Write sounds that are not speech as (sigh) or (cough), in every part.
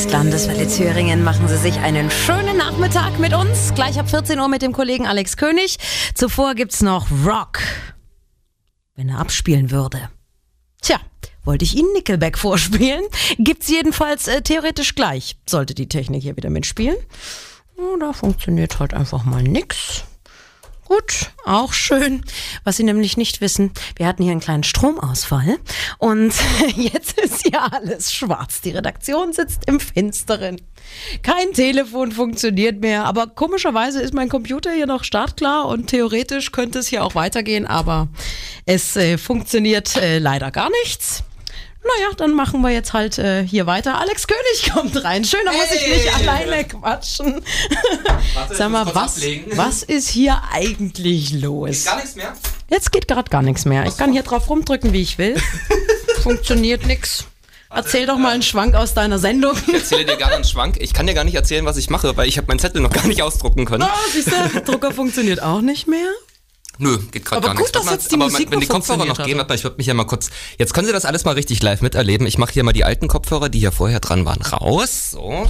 ist Landeswelle Thüringen. Machen Sie sich einen schönen Nachmittag mit uns. Gleich ab 14 Uhr mit dem Kollegen Alex König. Zuvor gibt's noch Rock. Wenn er abspielen würde. Tja, wollte ich Ihnen Nickelback vorspielen? Gibt's jedenfalls äh, theoretisch gleich. Sollte die Technik hier wieder mitspielen. Oder funktioniert halt einfach mal nix. Gut, auch schön. Was Sie nämlich nicht wissen, wir hatten hier einen kleinen Stromausfall und (laughs) jetzt ist ja alles schwarz. Die Redaktion sitzt im Finsteren. Kein Telefon funktioniert mehr, aber komischerweise ist mein Computer hier noch startklar und theoretisch könnte es hier auch weitergehen, aber es äh, funktioniert äh, leider gar nichts. Naja, dann machen wir jetzt halt äh, hier weiter. Alex König (laughs) kommt rein. Schön, da muss ich nicht alleine quatschen. (laughs) Warte, Sag mal, was, ablegen. was ist hier eigentlich los? Gar nichts mehr? Jetzt geht gerade gar nichts mehr. Ich kann hier drauf rumdrücken, wie ich will. (laughs) Funktioniert nix. Erzähl doch mal einen Schwank aus deiner Sendung. Ich erzähle dir gerne einen Schwank. Ich kann dir gar nicht erzählen, was ich mache, weil ich habe meinen Zettel noch gar nicht ausdrucken können. Ah, siehst du, der Drucker funktioniert auch nicht mehr. Nö, geht gerade Aber gar gut, nichts. dass mal, jetzt die aber Musik wenn die Kopfhörer noch gehen, hat. warte ich würde mich ja mal kurz. Jetzt können Sie das alles mal richtig live miterleben. Ich mache hier mal die alten Kopfhörer, die hier vorher dran waren, raus. So.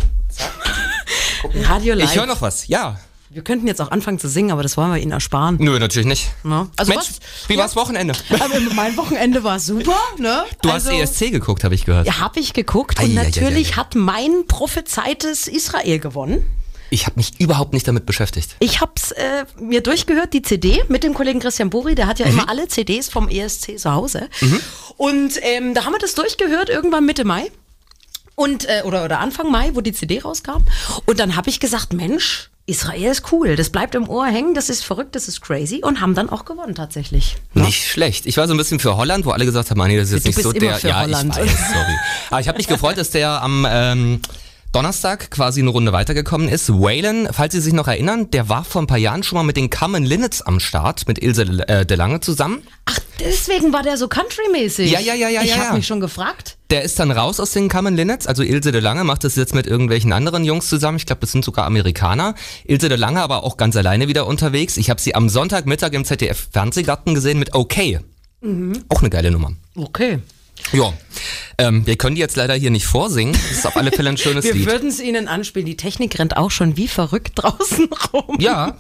(laughs) Radio Live. Ich höre noch was. Ja. Wir könnten jetzt auch anfangen zu singen, aber das wollen wir Ihnen ersparen. Nö, natürlich nicht. Ne? Also Mensch, wie war's Wochenende? was? (laughs) Aber mein Wochenende war super, ne? Du also, hast ESC geguckt, habe ich gehört. Ja, habe ich geguckt Ei, und ei, ei, natürlich ei. hat mein prophezeites Israel gewonnen. Ich habe mich überhaupt nicht damit beschäftigt. Ich hab's äh, mir durchgehört, die CD mit dem Kollegen Christian Buri, der hat Mhm. ja immer alle CDs vom ESC zu Hause. Und ähm, da haben wir das durchgehört, irgendwann Mitte Mai. Und, äh, oder, oder Anfang Mai, wo die CD rauskam. Und dann habe ich gesagt, Mensch, Israel ist cool, das bleibt im Ohr hängen, das ist verrückt, das ist crazy und haben dann auch gewonnen tatsächlich. Nicht schlecht. Ich war so ein bisschen für Holland, wo alle gesagt haben, ah, nee, das ist jetzt Du nicht so immer der. für ja, Holland. ich weiß, sorry. (laughs) Aber ich habe mich gefreut, dass der am ähm, Donnerstag quasi eine Runde weitergekommen ist. Waylon, falls Sie sich noch erinnern, der war vor ein paar Jahren schon mal mit den Common Linnets am Start, mit Ilse äh, de Lange zusammen. Ach, deswegen war der so countrymäßig. Ja, ja, ja, ja, Ich ja, habe ja. mich schon gefragt. Der ist dann raus aus den Common Linnets, also Ilse de Lange macht das jetzt mit irgendwelchen anderen Jungs zusammen. Ich glaube, das sind sogar Amerikaner. Ilse de Lange aber auch ganz alleine wieder unterwegs. Ich habe sie am Sonntagmittag im ZDF Fernsehgarten gesehen mit OK. Auch eine geile Nummer. Okay. Ja, ähm, wir können die jetzt leider hier nicht vorsingen. Das ist auf alle Fälle ein schönes (laughs) Wir Lied. würden es Ihnen anspielen. Die Technik rennt auch schon wie verrückt draußen (laughs) rum. Ja,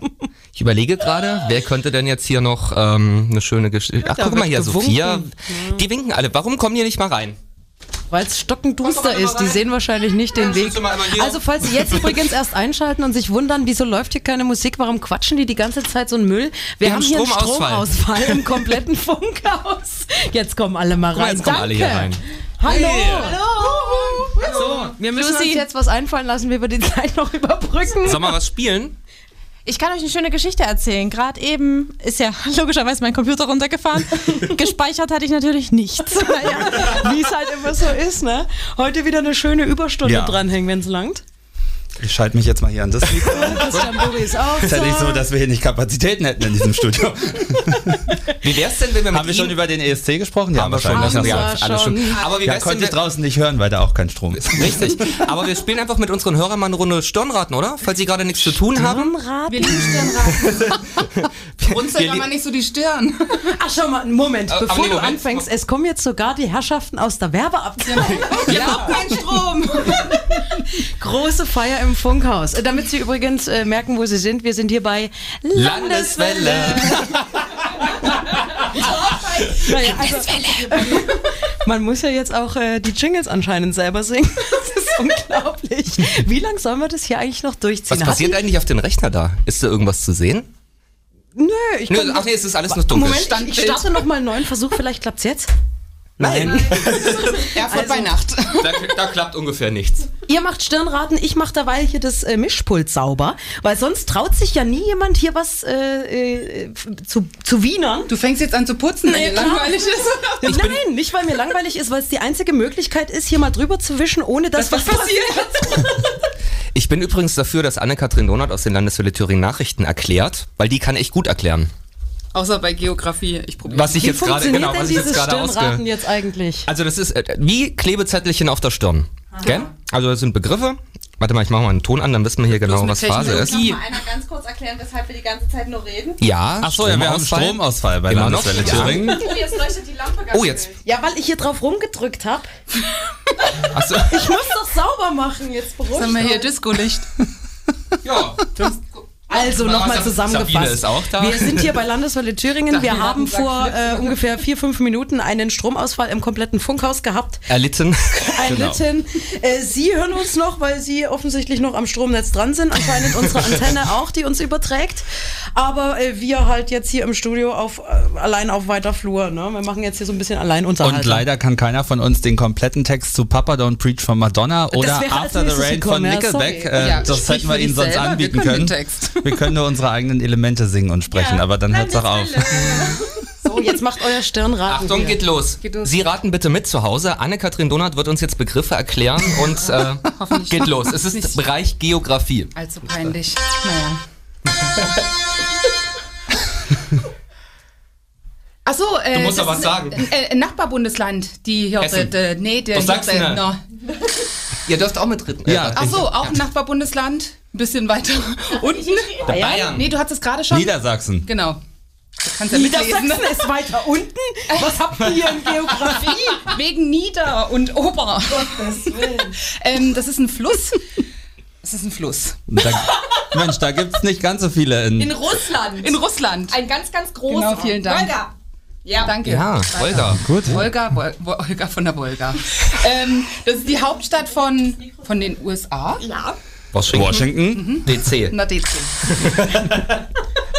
ich überlege gerade, wer könnte denn jetzt hier noch ähm, eine schöne Geschichte. Ach, guck mal hier, gewunken. Sophia. Die winken alle. Warum kommen die nicht mal rein? Weil es stockenduster mal ist. Die sehen wahrscheinlich nicht den Weg. mal. Also falls Sie jetzt (laughs) übrigens erst einschalten und sich wundern, wieso läuft hier keine Musik, warum quatschen die die ganze Zeit so ein Müll? Wir, Wir haben haben hier einen Stromausfall. Im kompletten (laughs) Funkhaus. Jetzt kommen alle mal mal, rein. jetzt kommen Danke. alle hier rein. Hallo. Hey. So, wir müssen Lucy. uns jetzt was einfallen lassen, wie wir die Zeit noch überbrücken. Soll mal was spielen? Ich kann euch eine schöne Geschichte erzählen. Gerade eben ist ja (laughs) logischerweise mein Computer runtergefahren. (laughs) Gespeichert hatte ich natürlich nichts. (laughs) Naja, wie es halt immer so ist, ne? Heute wieder eine schöne Überstunde Ja. dranhängen, wenn es langt. Ich schalte mich jetzt mal hier an das Mikro. (laughs) Burri ist auch ist ja nicht so, dass wir hier nicht Kapazitäten hätten in diesem Studio. (laughs) Wie wär's denn, wenn wir mit Haben wir schon über den ESC gesprochen? Ja, Haben wir schon. wahrscheinlich. Haben wir Ja, schon. alles schon. Aber wie Ja, wär's konnte denn, ich wenn- draußen nicht hören, weil da auch kein Strom ist. Richtig. Aber wir spielen einfach mit unseren Hörern mal eine Runde Stirnraten, oder? Falls sie gerade nichts zu tun haben. Wir lieben Stirnraten. (laughs) Runzel Wir aber nicht so die Stirn. Ach, schau mal, einen Moment, Äh, bevor nee, du Moment. anfängst, es kommen jetzt sogar die Herrschaften aus der Werbeabteilung. Ja, kein Strom. Große Feier im Funkhaus. Äh, Damit Sie übrigens äh, merken, wo Sie sind, wir sind hier bei Landeswelle. (laughs) Naja, also, man muss ja jetzt auch äh, die Jingles anscheinend selber singen. (laughs) Das ist unglaublich. Wie lange sollen wir das hier eigentlich noch durchziehen? Was passiert Hat eigentlich auf dem Rechner da? Ist da irgendwas zu sehen? Nö, ich Nö, ach nee, es ist alles noch dunkel. Moment, ich, ich starte nochmal einen neuen Versuch, vielleicht klappt's jetzt. Nein. Erfurt bei Nacht. Da, da klappt ungefähr nichts. Ihr macht Stirnraten, ich mache dabei hier das äh, Mischpult sauber, weil sonst traut sich ja nie jemand hier was äh, äh, zu, zu wienern. Du fängst jetzt an zu putzen, wenn Ja, dir langweilig ist. (laughs) Nein, nicht weil mir langweilig ist, weil es die einzige Möglichkeit ist, hier mal drüber zu wischen, ohne dass was passiert. Ich bin übrigens dafür, dass Anne-Kathrin Donath aus den Landeswelle Thüringen Nachrichten erklärt, weil die kann echt gut erklären. Außer bei Geografie. Ich probiere. Was ich Wie jetzt gerade genau, was ich jetzt gerade Stirnraten ausge jetzt eigentlich? Also das ist äh, wie Klebezettelchen auf der Stirn. Gell? Also das sind Begriffe. Warte mal, ich mache mal einen Ton an, dann wissen wir hier genau, was Phase ist. Technologie. Mal einer ganz kurz erklären, weshalb wir die ganze Zeit nur reden? Ja, Ach so, ja, wir haben Stromausfall. Bei Immer noch? Landeswelle Ja. Thüringen. Oh, jetzt leuchtet die Lampe ganz Oh, jetzt. wild. Ja, weil ich hier drauf rumgedrückt habe. (laughs) Achso, Ich muss doch sauber machen, jetzt Jetzt haben wir hier Disco-Licht. ja. (laughs) Also nochmal zusammengefasst. Sabine ist auch da. Wir sind hier bei Landeswelle Thüringen. (laughs) Wir haben vor äh, ungefähr vier, fünf Minuten einen Stromausfall im kompletten Funkhaus gehabt. Erlitten. (laughs) Erlitten. Äh, Sie hören uns noch, weil Sie offensichtlich noch am Stromnetz dran sind. Anscheinend unsere Antenne (laughs) auch, die uns überträgt. Aber äh, wir halt jetzt hier im Studio auf, äh, allein auf weiter Flur. Ne? Wir machen jetzt hier so ein bisschen Alleinunterhaltung. Und leider kann keiner von uns den kompletten Text zu Papa Don't Preach von Madonna oder After the Rain gekommen, von Nickelback. Äh, Ja, das hätten wir Ihnen sonst selber, wir anbieten können können. Wir können nur unsere eigenen Elemente singen und sprechen, aber dann hört's auch auf. (laughs) So, jetzt macht euer Stirnraten. Achtung, geht los. los. Sie raten bitte mit zu Hause. Anne-Kathrin Donat wird uns jetzt Begriffe erklären und äh, (laughs) geht los. Es ist nicht. Bereich Geografie. Allzu peinlich. Naja. (laughs) Achso, äh, Du musst doch was sagen. Äh, äh, Nachbarbundesland, die. Äh, nee, der Was sagst hier, du denn? no. Ihr dürft auch mitreden. Ja. Äh, Ach so, auch ein Nachbarbundesland, ein bisschen weiter (laughs) unten. Bayern. Nee, du hattest es gerade schon. Niedersachsen. Genau. Du kannst ja mitlesen. Niedersachsen ist weiter unten. Was habt ihr hier in (laughs) Geografie? Wegen Nieder und Ober. (laughs) ähm, das ist ein Fluss. Das ist ein Fluss. Da, Mensch, da gibt's nicht ganz so viele in. In Russland. In Russland. Ein ganz, ganz großer. Genau, vielen Dank. Wolga. Ja. Danke. Ja, Olga. Gut. Wolga, Wol Wol- Olga von der Wolga. (laughs) ähm, das ist die Hauptstadt von, von den USA. Ja. Washington. Washington. DC. (laughs) Na, DC. (laughs)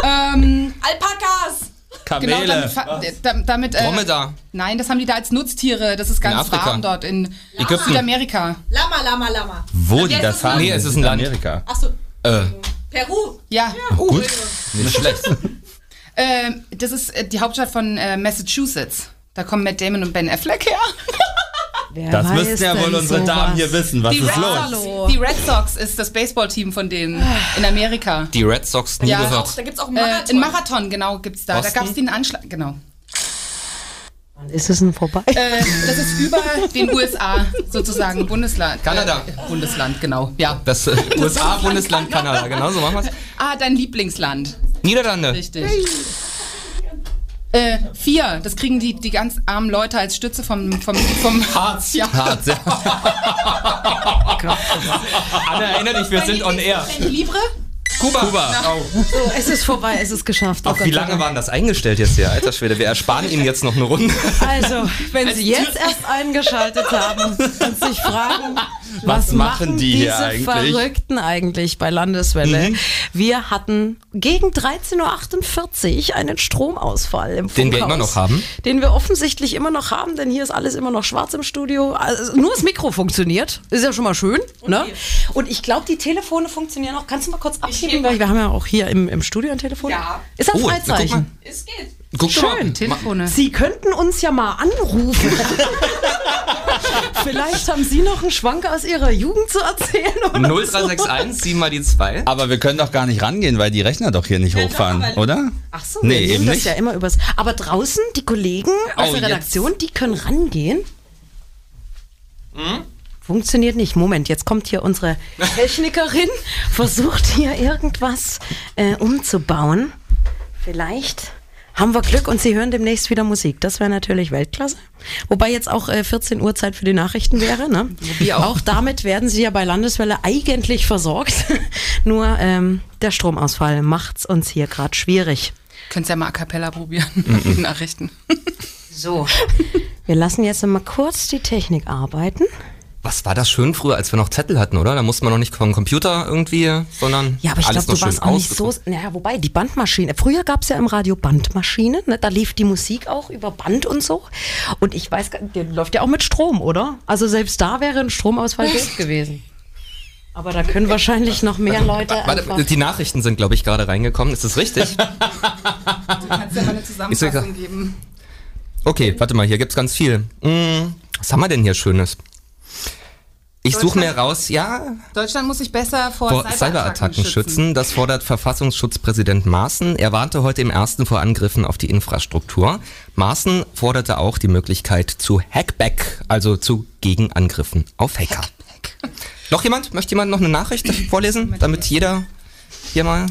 ähm, Alpakas. genau, Kamele. damit, fa- da- damit äh. Nein, das haben die da als Nutztiere. Das ist ganz warm dort in Ägypten. Südamerika. Lama, Lama, Lama. Wo die das haben? Nee, es ist ein Land. Amerika. Achso, Äh, Peru. Ja. Gut. nicht schlecht. Ähm, das ist äh, die Hauptstadt von äh, Massachusetts. Da kommen Matt Damon und Ben Affleck her. (laughs) Wer Das müssten ja wohl unsere sowas? Damen hier wissen. Was Die ist Red, los? Sox, die Red Sox ist das Baseballteam von denen in Amerika. Die Red Sox nie Ja, gehört. Auch, da gibt es auch einen Äh, Marathon. ein Marathon, genau, gibt's da. Da Boston? gab es den Anschlag, genau. Wann ist es denn vorbei? Äh, das ist über den USA sozusagen, Bundesland. Kanada. Äh, Bundesland, genau, ja. Das äh, USA-Bundesland Kanada, genau so machen wir es. Ah, dein Lieblingsland, Niederlande. richtig. Äh, vier, das kriegen die, die ganz armen Leute als Stütze vom, vom, vom Harz. Ja. Hart, sehr. (laughs) Anne, erinnere dich, wir sind on air. Libre? Kuba. Kuba. So, es ist vorbei, es ist geschafft. Oh Ach, Gott wie lange waren das eingestellt jetzt hier? Alter Schwede, wir ersparen Ihnen jetzt noch eine Runde. Also, wenn Sie jetzt erst eingeschaltet haben und sich fragen, was, Was machen die diese hier eigentlich? Verrückten eigentlich bei Landeswelle? Wir hatten gegen 13.48 Uhr einen Stromausfall im Den wir Funkhaus. immer noch haben. Den wir offensichtlich immer noch haben, denn hier ist alles immer noch schwarz im Studio. Also, nur das Mikro funktioniert. Ist ja schon mal schön. Ne? Und ich glaube, die Telefone funktionieren auch. Kannst du mal kurz abschieben? Weil wir haben ja auch hier im, im Studio ein Telefon. Ja. Ist ein Oh, Freizeichen. Es geht. Guck doch mal. Schön. Telefone. Sie könnten uns ja mal anrufen. (laughs) (laughs) Vielleicht haben Sie noch einen Schwank aus Ihrer Jugend zu erzählen. Oder 0361, 7 mal die 2. Aber wir können doch gar nicht rangehen, weil die Rechner doch hier nicht hochfahren, aber- oder? Ach so, Nee, wir eben das nicht. ja immer übers. Aber draußen, die Kollegen aus Oh, der jetzt. Redaktion, die können rangehen. Hm? Funktioniert nicht. Moment, jetzt kommt hier unsere Technikerin, versucht hier irgendwas äh, umzubauen. Vielleicht haben wir Glück und Sie hören demnächst wieder Musik. Das wäre natürlich Weltklasse. Wobei jetzt auch äh, 14 Uhr Zeit für die Nachrichten wäre. Ne? auch. damit werden Sie ja bei Landeswelle eigentlich versorgt. (laughs) Nur ähm, der Stromausfall macht's uns hier gerade schwierig. Könnt's ja mal a cappella probieren, Mhm. die Nachrichten. So, wir lassen jetzt mal kurz die Technik arbeiten. Was war das schön früher, als wir noch Zettel hatten, oder? Da musste man noch nicht vom Computer irgendwie, sondern Ja, aber ich alles glaube, du noch warst schön auch nicht so. ausgedruckt. Naja, wobei, die Bandmaschine. Früher gab es ja im Radio Bandmaschine. Ne? Da lief die Musik auch über Band und so. Und ich weiß, gar nicht, die läuft ja auch mit Strom, oder? Also selbst da wäre ein Stromausfall doof (laughs) gewesen. Aber da können wahrscheinlich noch mehr Leute einfach. Warte, die Nachrichten sind, glaube ich, gerade reingekommen. Ist das richtig? (laughs) Du kannst ja mal eine Zusammenfassung geben. Okay, warte mal, hier gibt's ganz viel. Hm, was haben wir denn hier Schönes? Ich suche mir raus, ja, Deutschland muss sich besser vor, vor Cyberattacken schützen. Das fordert Verfassungsschutzpräsident Maaßen. Er warnte heute im ersten vor Angriffen auf die Infrastruktur. Maaßen forderte auch die Möglichkeit zu Hackback, also zu Gegenangriffen auf Hacker. Noch jemand? Möchte jemand noch eine Nachricht (laughs) vorlesen, damit jeder hier mal...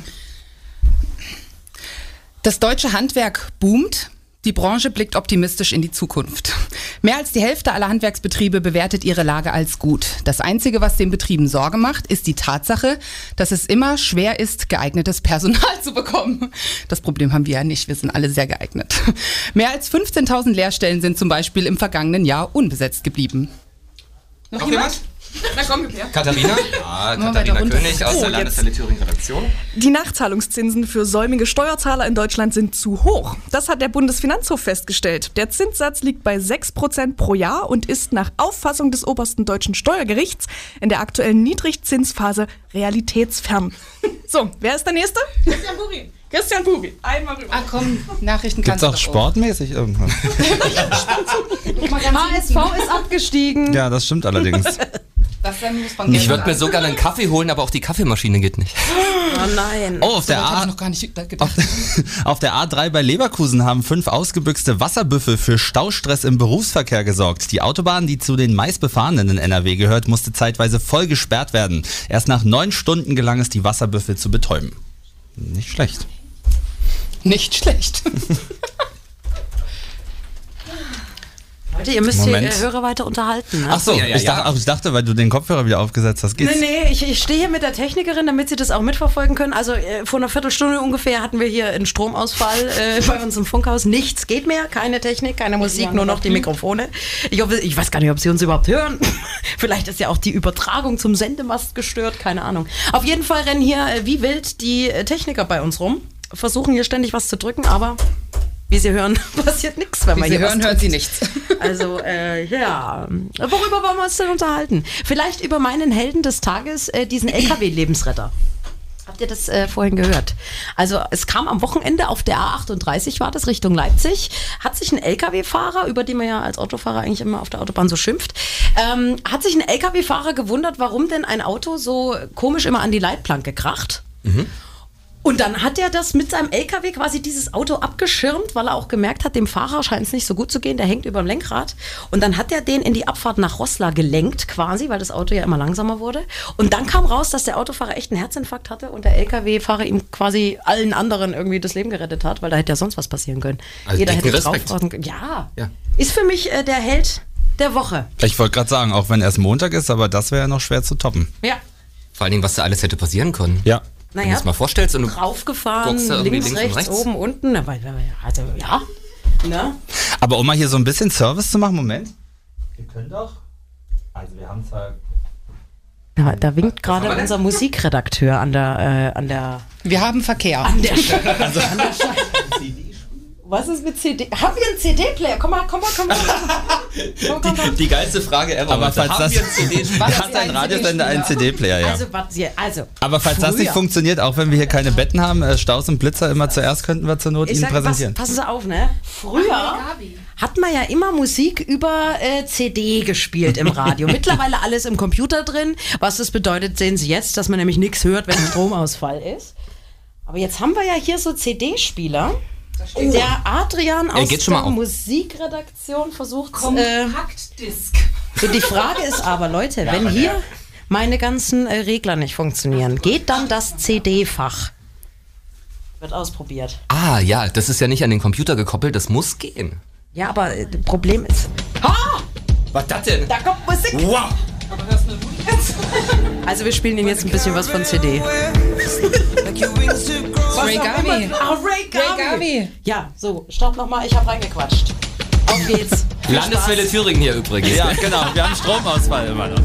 Das deutsche Handwerk boomt. Die Branche blickt optimistisch in die Zukunft. Mehr als die Hälfte aller Handwerksbetriebe bewertet ihre Lage als gut. Das Einzige, was den Betrieben Sorge macht, ist die Tatsache, dass es immer schwer ist, geeignetes Personal (laughs) zu bekommen. Das Problem haben wir ja nicht, wir sind alle sehr geeignet. Mehr als 15.000 Lehrstellen sind zum Beispiel im vergangenen Jahr unbesetzt geblieben. Noch, jemand? Na komm, gib her. Katharina? Ja, Katharina. König aus Oh, der. Landeshalle Thüringen Redaktion. Die Nachzahlungszinsen für säumige Steuerzahler in Deutschland sind zu hoch. Das hat der Bundesfinanzhof festgestellt. Der Zinssatz liegt bei 6% pro Jahr und ist nach Auffassung des obersten deutschen Steuergerichts in der aktuellen Niedrigzinsphase realitätsfern. So, wer ist der Nächste? Christian Buri. Christian Buri. Einmal rüber. Ah komm, Nachrichten Gibt's kannst du auch doch sportmäßig (laughs) (laughs) ganz HSV ist abgestiegen. Ja, das stimmt allerdings. (laughs) Ich würde mir so gerne einen Kaffee holen, aber auch die Kaffeemaschine geht nicht. Oh nein. Oh, auf der, hab ich A noch gar nicht gedacht. auf (laughs) der A3 bei Leverkusen haben fünf ausgebüxte Wasserbüffel für Staustress im Berufsverkehr gesorgt. Die Autobahn, die zu den meistbefahrenen in NRW gehört, musste zeitweise voll gesperrt werden. Erst nach neun Stunden gelang es, die Wasserbüffel zu betäuben. Nicht schlecht. Nicht schlecht. (laughs) Leute, ihr müsst Moment. die äh, Hörer weiter unterhalten. Ne? Ach so, Ja, ja, ich, ja. Dachte, ach, ich dachte, weil du den Kopfhörer wieder aufgesetzt hast, geht's. Nee, nee, ich, ich stehe hier mit der Technikerin, damit sie das auch mitverfolgen können. Also äh, vor einer Viertelstunde ungefähr hatten wir hier einen Stromausfall äh, (laughs) bei uns im Funkhaus. Nichts geht mehr, keine Technik, keine Musik, nur noch die Mikrofone. Ich, hoffe, ich weiß gar nicht, ob sie uns überhaupt hören. (laughs) Vielleicht ist ja auch die Übertragung zum Sendemast gestört, keine Ahnung. Auf jeden Fall rennen hier äh, wie wild die äh, Techniker bei uns rum, versuchen hier ständig was zu drücken, aber wie Sie hören, (laughs) passiert nichts, wenn Wie man Sie hier hören, was hören drückt. Sie nichts. (laughs) Also, äh, ja. Worüber wollen wir uns denn unterhalten? Vielleicht über meinen Helden des Tages, äh, diesen LKW-Lebensretter. Habt ihr das äh, vorhin gehört? Also es kam am Wochenende auf der A38 war das Richtung Leipzig, hat sich ein LKW-Fahrer, über den man ja als Autofahrer eigentlich immer auf der Autobahn so schimpft, ähm, hat sich ein LKW-Fahrer gewundert, warum denn ein Auto so komisch immer an die Leitplanke kracht. Und dann hat er das mit seinem LKW quasi dieses Auto abgeschirmt, weil er auch gemerkt hat, dem Fahrer scheint es nicht so gut zu gehen, der hängt über dem Lenkrad. Und dann hat er den in die Abfahrt nach Rosslar gelenkt quasi, weil das Auto ja immer langsamer wurde. Und dann kam raus, dass der Autofahrer echt einen Herzinfarkt hatte und der LKW-Fahrer ihm quasi allen anderen irgendwie das Leben gerettet hat, weil da hätte ja sonst was passieren können. Also Jeder hätte Respekt. drauf können. Ja. Ja. Ist für mich äh, der Held der Woche. Ich wollte gerade sagen, auch wenn erst Montag ist, aber das wäre ja noch schwer zu toppen. Ja. Vor allen Dingen, was da alles hätte passieren können. Ja. Wenn du Naja, es mal vorstellst und du draufgefahren, guckst da irgendwie links, links und rechts, rechts. oben, unten. Aber, Also, ja. Ne? Aber um mal hier so ein bisschen Service zu machen, Moment. Wir können doch. Also wir haben zwar. Ja, da winkt gerade unser Musikredakteur an der, äh, an der, Wir haben Verkehr. an der, (laughs) also, an der Scheibe. Was ist mit CD? Haben wir einen CD-Player? Komm mal, komm mal, komm mal. (laughs) Komm, komm, komm. Die geilste Frage ever. Aber falls Haben das. wir einen CD (laughs) Hat ein Radiosender einen CD-Player, ja. Also, also. Aber falls das nicht früher- funktioniert, auch wenn wir hier keine Betten haben, äh, Staus und Blitzer immer zuerst, könnten wir zur Not Ich Ihnen sag, pass, präsentieren. passen Sie auf, ne? Früher hat man ja immer Musik über äh, CD gespielt im Radio. (laughs) Mittlerweile alles im Computer drin. Was das bedeutet, sehen Sie jetzt, dass man nämlich nichts hört, wenn ein Stromausfall ist. Aber jetzt haben wir ja hier so CD-Spieler. Der Adrian aus geht schon mal der auf. Musikredaktion versucht äh, Kompaktdisk. so, die Frage ist aber, Leute, (laughs) wenn hier meine ganzen äh, Regler nicht funktionieren, geht dann das CD-Fach? Wird ausprobiert. Ah, ja, das ist ja nicht an den Computer gekoppelt, das muss gehen. Ja, aber äh, das Problem ist. Ha! Was das denn? Da kommt Musik! Wow! Also wir spielen Ihnen jetzt ein bisschen was von CD. (laughs) Ray Garvey. Ah, Ray. Garvey. Ja, so, stopp nochmal, ich habe reingequatscht. Auf geht's. Landeswelle. Thüringen hier übrigens. Ja, genau. Wir haben Stromausfall immer noch.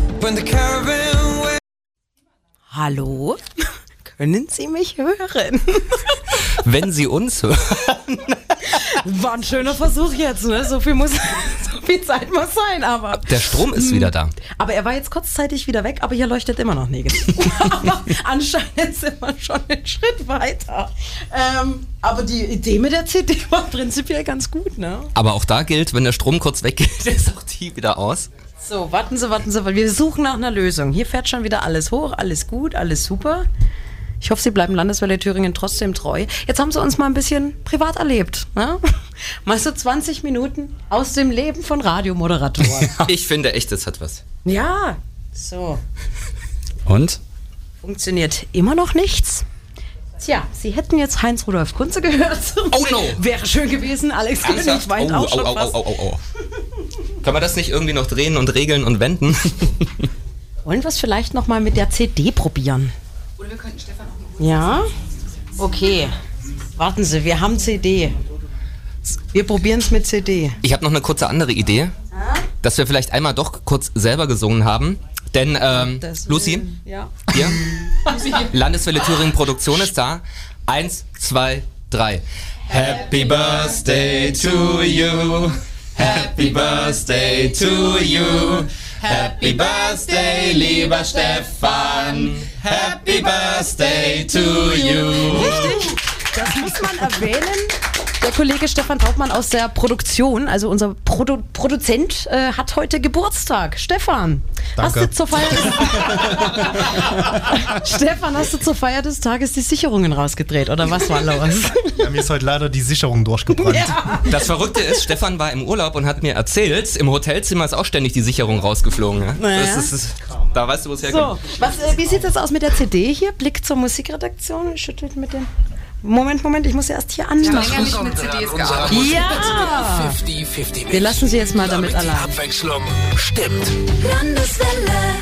Hallo? Können Sie mich hören? Wenn Sie uns hören. War ein schöner Versuch jetzt, ne? So viel muss, (laughs) so viel Zeit muss sein, aber. Der Strom ist wieder da. Aber er war jetzt kurzzeitig wieder weg, aber hier leuchtet immer noch negativ. (laughs) aber anscheinend sind wir schon einen Schritt weiter. Ähm, aber die Idee mit der CD war prinzipiell ganz gut, ne? Aber auch da gilt, wenn der Strom kurz weggeht, (laughs) ist auch die wieder aus. So, warten Sie, warten Sie, weil wir suchen nach einer Lösung. Hier fährt schon wieder alles hoch, alles gut, alles super. Ich hoffe, Sie bleiben Landeswelle Thüringen trotzdem treu. Jetzt haben Sie uns mal ein bisschen privat erlebt. Ne? (laughs) Mal so 20 Minuten aus dem Leben von Radiomoderatoren. Ich finde echt, das hat was. ja, so. Und? Funktioniert immer noch nichts. Tja, Sie hätten jetzt Heinz Rudolf Kunze gehört. (laughs) Oh no. Wäre schön gewesen. Alex König weint Oh, auch schon oh, oh, oh, oh, oh. Können wir das nicht irgendwie noch drehen und regeln und wenden? (laughs) Wollen wir es vielleicht noch mal mit der CD probieren? Oder wir könnten Stefan auch noch Ja? Okay. Warten Sie, wir haben CD. Wir probieren es mit CD. Ich habe noch eine kurze andere Idee, dass wir vielleicht einmal doch kurz selber gesungen haben. Denn, ähm, Das Lucy. Ja. hier, Landeswelle Thüringen Produktion ist da. Eins, zwei, drei. Happy Birthday to you. Happy Birthday to you. Happy Birthday, lieber Stefan. Happy Birthday to you. Richtig. Das muss man erwähnen. Der Kollege Stefan Trautmann aus der Produktion, also unser Produ Produzent, äh, hat heute Geburtstag. Stefan, hast du zur Feier des (laughs) Stefan, hast du zur Feier des Tages die Sicherungen rausgedreht oder was war los? Ja, mir ist heute leider die Sicherung durchgebrannt. Das Verrückte ist, Stefan war im Urlaub und hat mir erzählt, im Hotelzimmer ist auch ständig die Sicherung rausgeflogen. Ja? Naja. Das ist, ist, da weißt du, wo es herkommt. So, was, äh, wie sieht es aus mit der CD hier? Blick zur Musikredaktion. Schüttelt mit den. Moment, Moment, ich muss erst hier an. länger nicht mit CDs gearbeitet. Ja! 50-50 Wir lassen sie jetzt mal damit Damit die allein. Abwechslung stimmt. Landeswelle.